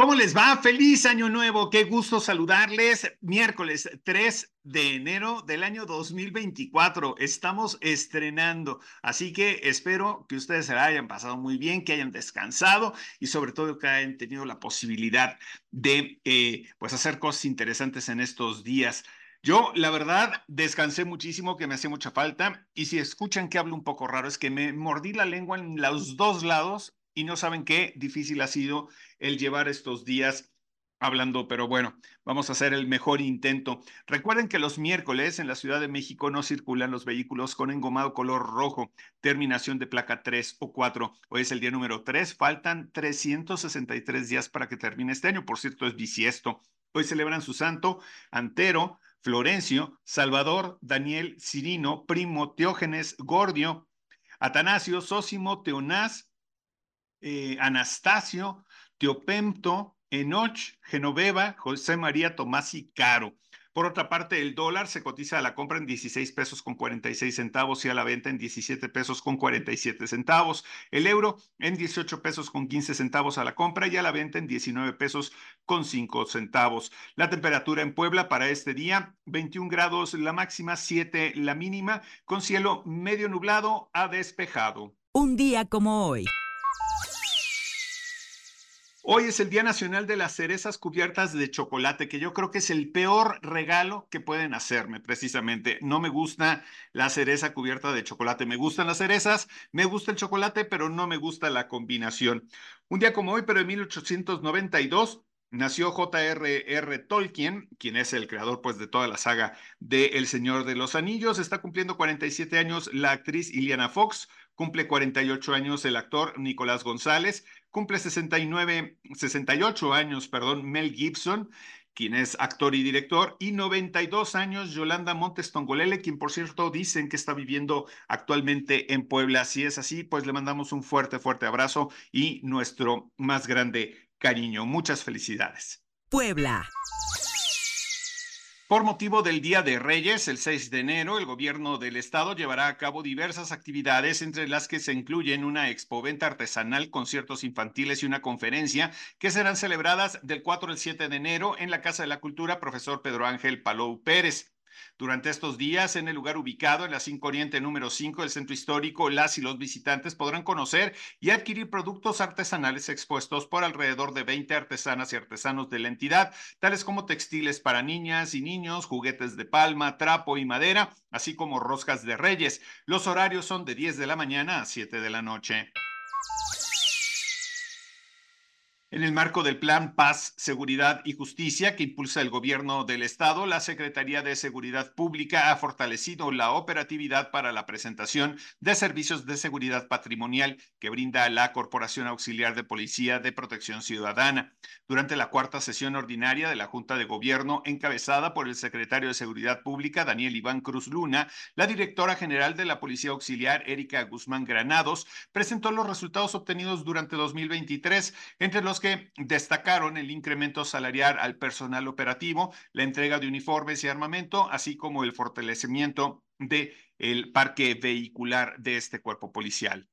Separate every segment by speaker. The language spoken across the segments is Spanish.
Speaker 1: ¿Cómo les va? Feliz año nuevo, qué gusto saludarles. Miércoles 3 de enero del año 2024. Estamos estrenando, así que espero que ustedes se la hayan pasado muy bien, que hayan descansado y sobre todo que hayan tenido la posibilidad de eh, pues hacer cosas interesantes en estos días. Yo, la verdad, descansé muchísimo, que me hacía mucha falta. Y si escuchan que hablo un poco raro, es que me mordí la lengua en los dos lados y no saben qué difícil ha sido el llevar estos días hablando, pero bueno, vamos a hacer el mejor intento. Recuerden que los miércoles en la Ciudad de México no circulan los vehículos con engomado color rojo, terminación de placa 3 o 4. Hoy es el día número 3, faltan 363 días para que termine este año, por cierto, es bisiesto. Hoy celebran su santo Antero, Florencio, Salvador, Daniel, Cirino, Primo, Teógenes, Gordio, Atanasio, Sósimo, Teonás, eh, Anastasio, Teopemto, Enoch, Genoveva, José María Tomás y Caro. Por otra parte, el dólar se cotiza a la compra en 16 pesos con 46 centavos y a la venta en 17 pesos con 47 centavos. El euro en 18 pesos con 15 centavos a la compra y a la venta en 19 pesos con 5 centavos. La temperatura en Puebla para este día, 21 grados la máxima, 7 la mínima, con cielo medio nublado a despejado.
Speaker 2: Un día como hoy.
Speaker 1: Hoy es el Día Nacional de las Cerezas Cubiertas de Chocolate, que yo creo que es el peor regalo que pueden hacerme, precisamente. No me gusta la cereza cubierta de chocolate. Me gustan las cerezas, me gusta el chocolate, pero no me gusta la combinación. Un día como hoy, pero en 1892, Nació J.R.R. Tolkien, quien es el creador pues, de toda la saga de El Señor de los Anillos. Está cumpliendo 47 años la actriz Iliana Fox, cumple 48 años el actor Nicolás González, cumple 69, 68 años, perdón, Mel Gibson, quien es actor y director, y 92 años Yolanda Montes Tongolele, quien por cierto dicen que está viviendo actualmente en Puebla. Si es así, pues le mandamos un fuerte, fuerte abrazo y nuestro más grande cariño. Muchas felicidades.
Speaker 2: Puebla.
Speaker 1: Por motivo del Día de Reyes, el 6 de enero, el gobierno del estado llevará a cabo diversas actividades, entre las que se incluyen una expoventa artesanal, conciertos infantiles y una conferencia que serán celebradas del 4 al 7 de enero en la Casa de la Cultura Profesor Pedro Ángel Palou Pérez. Durante estos días, en el lugar ubicado en la 5 Oriente número 5 del Centro Histórico, las y los visitantes podrán conocer y adquirir productos artesanales expuestos por alrededor de 20 artesanas y artesanos de la entidad, tales como textiles para niñas y niños, juguetes de palma, trapo y madera, así como roscas de reyes. Los horarios son de 10 de la mañana a 7 de la noche. En el marco del Plan Paz, Seguridad y Justicia que impulsa el gobierno del Estado, la Secretaría de Seguridad Pública ha fortalecido la operatividad para la presentación de servicios de seguridad patrimonial que brinda la Corporación Auxiliar de Policía de Protección Ciudadana. Durante la cuarta sesión ordinaria de la Junta de Gobierno, encabezada por el secretario de Seguridad Pública, Daniel Iván Cruz Luna, la directora general de la Policía Auxiliar, Erika Guzmán Granados, presentó los resultados obtenidos durante 2023, entre los que destacaron el incremento salarial al personal operativo, la entrega de uniformes y armamento, así como el fortalecimiento del el parque vehicular de este cuerpo policial.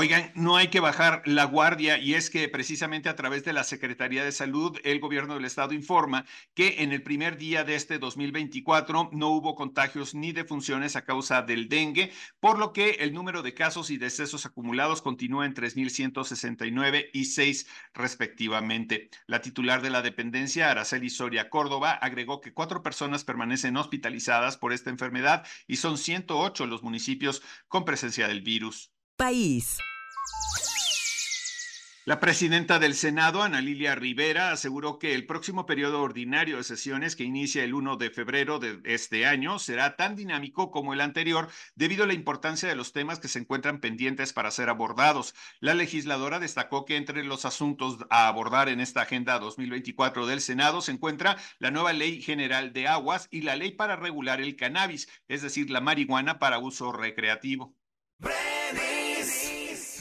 Speaker 1: Oigan, no hay que bajar la guardia y es que precisamente a través de la Secretaría de Salud, el gobierno del estado informa que en el primer día de este 2024 no hubo contagios ni defunciones a causa del dengue, por lo que el número de casos y decesos acumulados continúa en 3.169 y 6 respectivamente. La titular de la dependencia, Araceli Soria Córdoba, agregó que cuatro personas permanecen hospitalizadas por esta enfermedad y son 108 los municipios con presencia del virus
Speaker 2: país.
Speaker 1: La presidenta del Senado, Ana Lilia Rivera, aseguró que el próximo periodo ordinario de sesiones, que inicia el 1 de febrero de este año, será tan dinámico como el anterior debido a la importancia de los temas que se encuentran pendientes para ser abordados. La legisladora destacó que entre los asuntos a abordar en esta agenda 2024 del Senado se encuentra la nueva Ley General de Aguas y la ley para regular el cannabis, es decir, la marihuana para uso recreativo.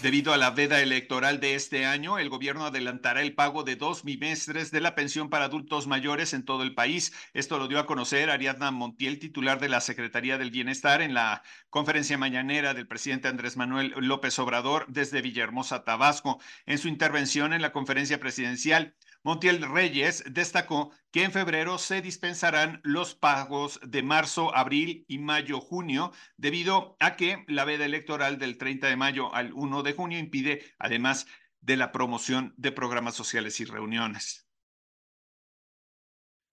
Speaker 1: Debido a la veda electoral de este año, el gobierno adelantará el pago de dos bimestres de la pensión para adultos mayores en todo el país. Esto lo dio a conocer Ariadna Montiel, titular de la Secretaría del Bienestar, en la conferencia mañanera del presidente Andrés Manuel López Obrador desde Villahermosa, Tabasco. En su intervención en la conferencia presidencial, Montiel Reyes destacó que en febrero se dispensarán los pagos de marzo, abril y mayo, junio, debido a que la veda electoral del 30 de mayo al 1 de junio impide, además de la promoción de programas sociales y reuniones.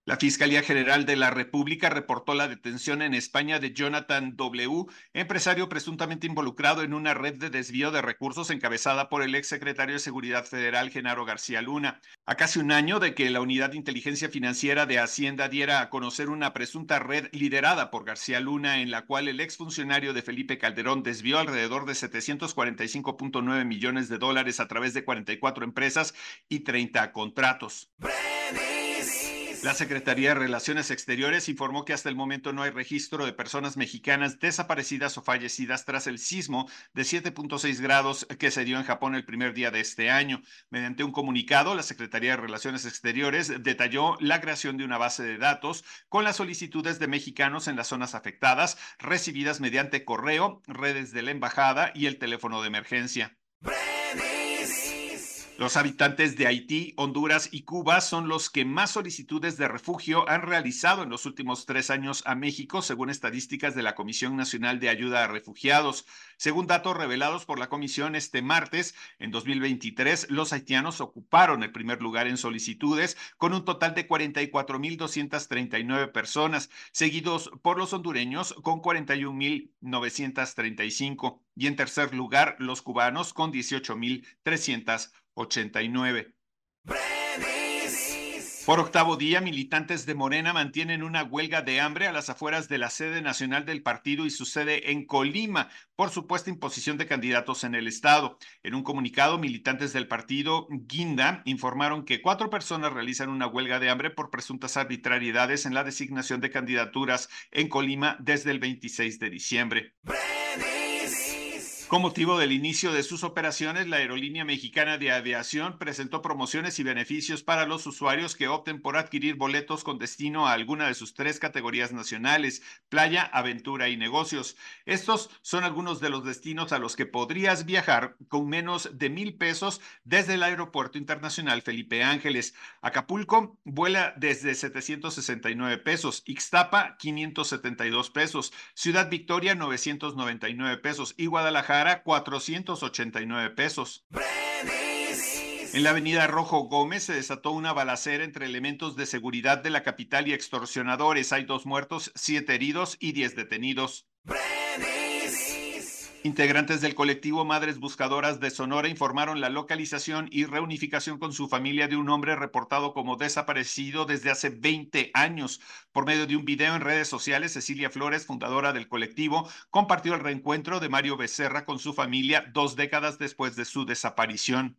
Speaker 1: La Fiscalía General de la República reportó la detención en España de Jonathan W., empresario presuntamente involucrado en una red de desvío de recursos encabezada por el exsecretario de Seguridad Federal, Genaro García Luna. A casi un año de que la Unidad de Inteligencia Financiera de Hacienda diera a conocer una presunta red liderada por García Luna, en la cual el exfuncionario de Felipe Calderón desvió alrededor de 745.9 millones de dólares a través de 44 empresas y 30 contratos. La Secretaría de Relaciones Exteriores informó que hasta el momento no hay registro de personas mexicanas desaparecidas o fallecidas tras el sismo de 7.6 grados que se dio en Japón el primer día de este año. Mediante un comunicado, la Secretaría de Relaciones Exteriores detalló la creación de una base de datos con las solicitudes de mexicanos en las zonas afectadas recibidas mediante correo, redes de la embajada y el teléfono de emergencia. Los habitantes de Haití, Honduras y Cuba son los que más solicitudes de refugio han realizado en los últimos tres años a México, según estadísticas de la Comisión Nacional de Ayuda a Refugiados. Según datos revelados por la Comisión este martes, en 2023, los haitianos ocuparon el primer lugar en solicitudes con un total de 44.239 personas, seguidos por los hondureños con 41.935 y en tercer lugar los cubanos con 18.300. 89. Por octavo día, militantes de Morena mantienen una huelga de hambre a las afueras de la sede nacional del partido y su sede en Colima por supuesta imposición de candidatos en el estado. En un comunicado, militantes del partido Guinda informaron que cuatro personas realizan una huelga de hambre por presuntas arbitrariedades en la designación de candidaturas en Colima desde el 26 de diciembre. Con motivo del inicio de sus operaciones, la Aerolínea Mexicana de Aviación presentó promociones y beneficios para los usuarios que opten por adquirir boletos con destino a alguna de sus tres categorías nacionales, playa, aventura y negocios. Estos son algunos de los destinos a los que podrías viajar con menos de mil pesos desde el Aeropuerto Internacional Felipe Ángeles. Acapulco vuela desde 769 pesos, Ixtapa 572 pesos, Ciudad Victoria 999 pesos y Guadalajara 489 pesos. En la avenida Rojo Gómez se desató una balacera entre elementos de seguridad de la capital y extorsionadores. Hay dos muertos, siete heridos y diez detenidos. Integrantes del colectivo Madres Buscadoras de Sonora informaron la localización y reunificación con su familia de un hombre reportado como desaparecido desde hace 20 años. Por medio de un video en redes sociales, Cecilia Flores, fundadora del colectivo, compartió el reencuentro de Mario Becerra con su familia dos décadas después de su desaparición.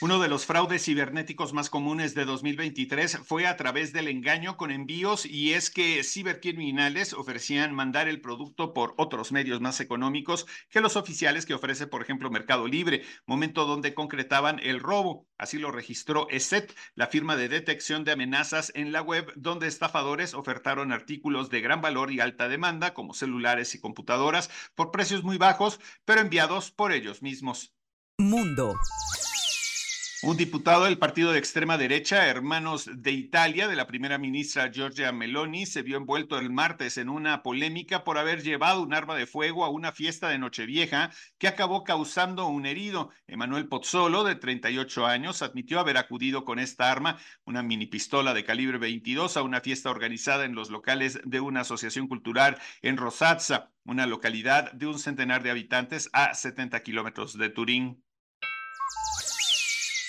Speaker 1: Uno de los fraudes cibernéticos más comunes de 2023 fue a través del engaño con envíos y es que cibercriminales ofrecían mandar el producto por otros medios más económicos que los oficiales que ofrece, por ejemplo, Mercado Libre, momento donde concretaban el robo. Así lo registró ESET, la firma de detección de amenazas en la web, donde estafadores ofertaron artículos de gran valor y alta demanda, como celulares y computadoras, por precios muy bajos, pero enviados por ellos mismos.
Speaker 2: Mundo.
Speaker 1: Un diputado del partido de extrema derecha, Hermanos de Italia, de la primera ministra Giorgia Meloni, se vio envuelto el martes en una polémica por haber llevado un arma de fuego a una fiesta de Nochevieja que acabó causando un herido. Emanuel Pozzolo, de 38 años, admitió haber acudido con esta arma, una mini pistola de calibre 22, a una fiesta organizada en los locales de una asociación cultural en Rosazza, una localidad de un centenar de habitantes a 70 kilómetros de Turín.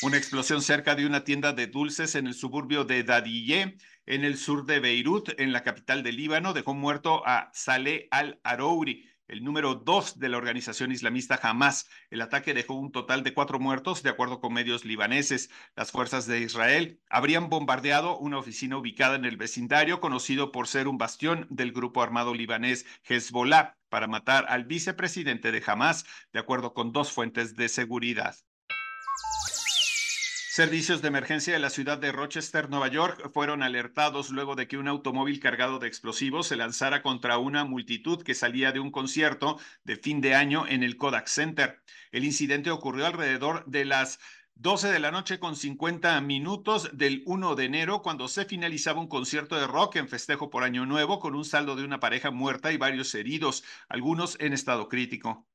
Speaker 1: Una explosión cerca de una tienda de dulces en el suburbio de Dadiyeh, en el sur de Beirut, en la capital del Líbano, dejó muerto a Saleh al-Arouri, el número dos de la organización islamista Hamas. El ataque dejó un total de cuatro muertos, de acuerdo con medios libaneses. Las fuerzas de Israel habrían bombardeado una oficina ubicada en el vecindario, conocido por ser un bastión del grupo armado libanés Hezbollah, para matar al vicepresidente de Hamas, de acuerdo con dos fuentes de seguridad. Servicios de emergencia de la ciudad de Rochester, Nueva York, fueron alertados luego de que un automóvil cargado de explosivos se lanzara contra una multitud que salía de un concierto de fin de año en el Kodak Center. El incidente ocurrió alrededor de las 12 de la noche con 50 minutos del 1 de enero, cuando se finalizaba un concierto de rock en festejo por Año Nuevo con un saldo de una pareja muerta y varios heridos, algunos en estado crítico.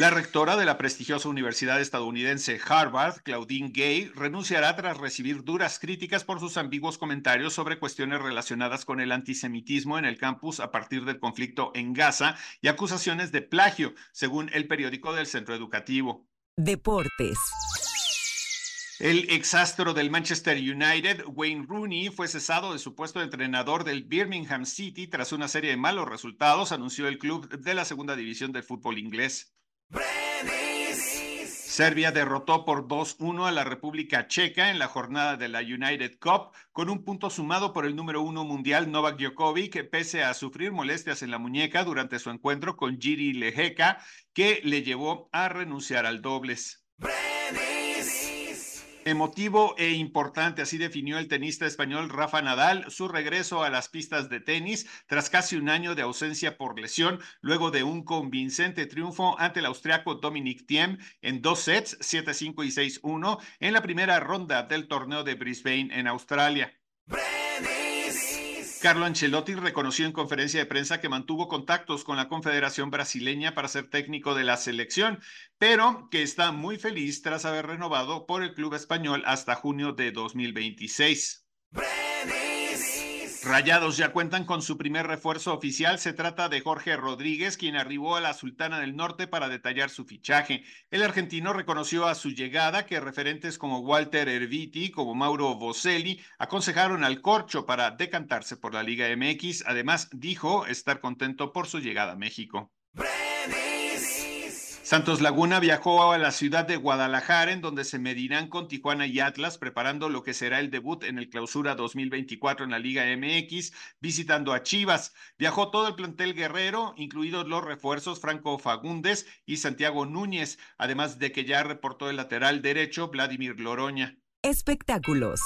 Speaker 1: La rectora de la prestigiosa universidad estadounidense Harvard, Claudine Gay, renunciará tras recibir duras críticas por sus ambiguos comentarios sobre cuestiones relacionadas con el antisemitismo en el campus a partir del conflicto en Gaza y acusaciones de plagio, según el periódico del centro educativo.
Speaker 2: Deportes.
Speaker 1: El exastro del Manchester United, Wayne Rooney, fue cesado de su puesto de entrenador del Birmingham City tras una serie de malos resultados, anunció el club de la segunda división del fútbol inglés. Serbia derrotó por 2-1 a la República Checa en la jornada de la United Cup con un punto sumado por el número uno mundial Novak Djokovic, pese a sufrir molestias en la muñeca durante su encuentro con Giri Lejeka, que le llevó a renunciar al dobles. Emotivo e importante, así definió el tenista español Rafa Nadal su regreso a las pistas de tenis tras casi un año de ausencia por lesión, luego de un convincente triunfo ante el austriaco Dominic Thiem en dos sets, 7-5 y 6-1, en la primera ronda del torneo de Brisbane en Australia. Carlo Ancelotti reconoció en conferencia de prensa que mantuvo contactos con la Confederación Brasileña para ser técnico de la selección, pero que está muy feliz tras haber renovado por el club español hasta junio de 2026. Rayados ya cuentan con su primer refuerzo oficial. Se trata de Jorge Rodríguez, quien arribó a la Sultana del Norte para detallar su fichaje. El argentino reconoció a su llegada que referentes como Walter Erviti, como Mauro Boselli, aconsejaron al Corcho para decantarse por la Liga MX. Además, dijo estar contento por su llegada a México. Santos Laguna viajó a la ciudad de Guadalajara, en donde se medirán con Tijuana y Atlas, preparando lo que será el debut en el clausura 2024 en la Liga MX, visitando a Chivas. Viajó todo el plantel guerrero, incluidos los refuerzos Franco Fagundes y Santiago Núñez, además de que ya reportó el lateral derecho Vladimir Loroña.
Speaker 2: Espectáculos.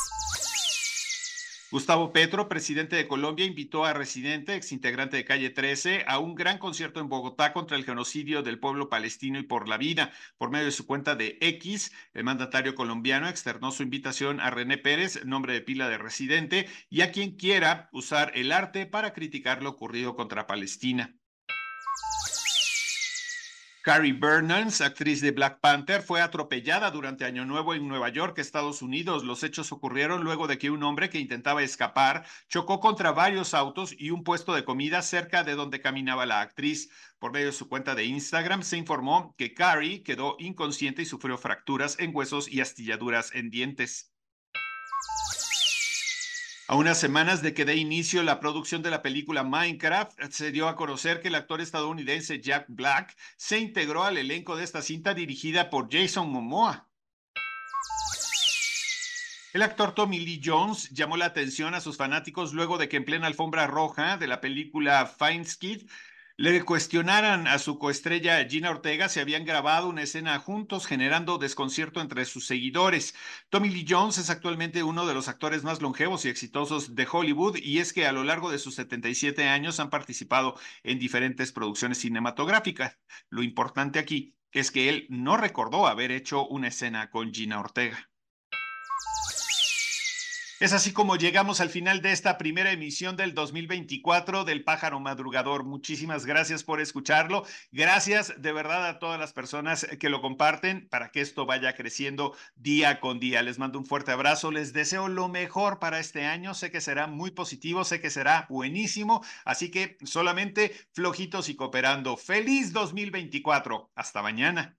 Speaker 1: Gustavo Petro, presidente de Colombia, invitó a Residente, exintegrante de Calle 13, a un gran concierto en Bogotá contra el genocidio del pueblo palestino y por la vida. Por medio de su cuenta de X, el mandatario colombiano externó su invitación a René Pérez, nombre de pila de Residente, y a quien quiera usar el arte para criticar lo ocurrido contra Palestina. Carrie Burnans, actriz de Black Panther, fue atropellada durante Año Nuevo en Nueva York, Estados Unidos. Los hechos ocurrieron luego de que un hombre que intentaba escapar chocó contra varios autos y un puesto de comida cerca de donde caminaba la actriz. Por medio de su cuenta de Instagram se informó que Carrie quedó inconsciente y sufrió fracturas en huesos y astilladuras en dientes. A unas semanas de que dé inicio la producción de la película Minecraft, se dio a conocer que el actor estadounidense Jack Black se integró al elenco de esta cinta dirigida por Jason Momoa. El actor Tommy Lee Jones llamó la atención a sus fanáticos luego de que en plena alfombra roja de la película Fine Skid le cuestionaran a su coestrella Gina Ortega si habían grabado una escena juntos, generando desconcierto entre sus seguidores. Tommy Lee Jones es actualmente uno de los actores más longevos y exitosos de Hollywood, y es que a lo largo de sus 77 años han participado en diferentes producciones cinematográficas. Lo importante aquí es que él no recordó haber hecho una escena con Gina Ortega. Es así como llegamos al final de esta primera emisión del 2024 del Pájaro Madrugador. Muchísimas gracias por escucharlo. Gracias de verdad a todas las personas que lo comparten para que esto vaya creciendo día con día. Les mando un fuerte abrazo. Les deseo lo mejor para este año. Sé que será muy positivo, sé que será buenísimo. Así que solamente flojitos y cooperando. Feliz 2024. Hasta mañana.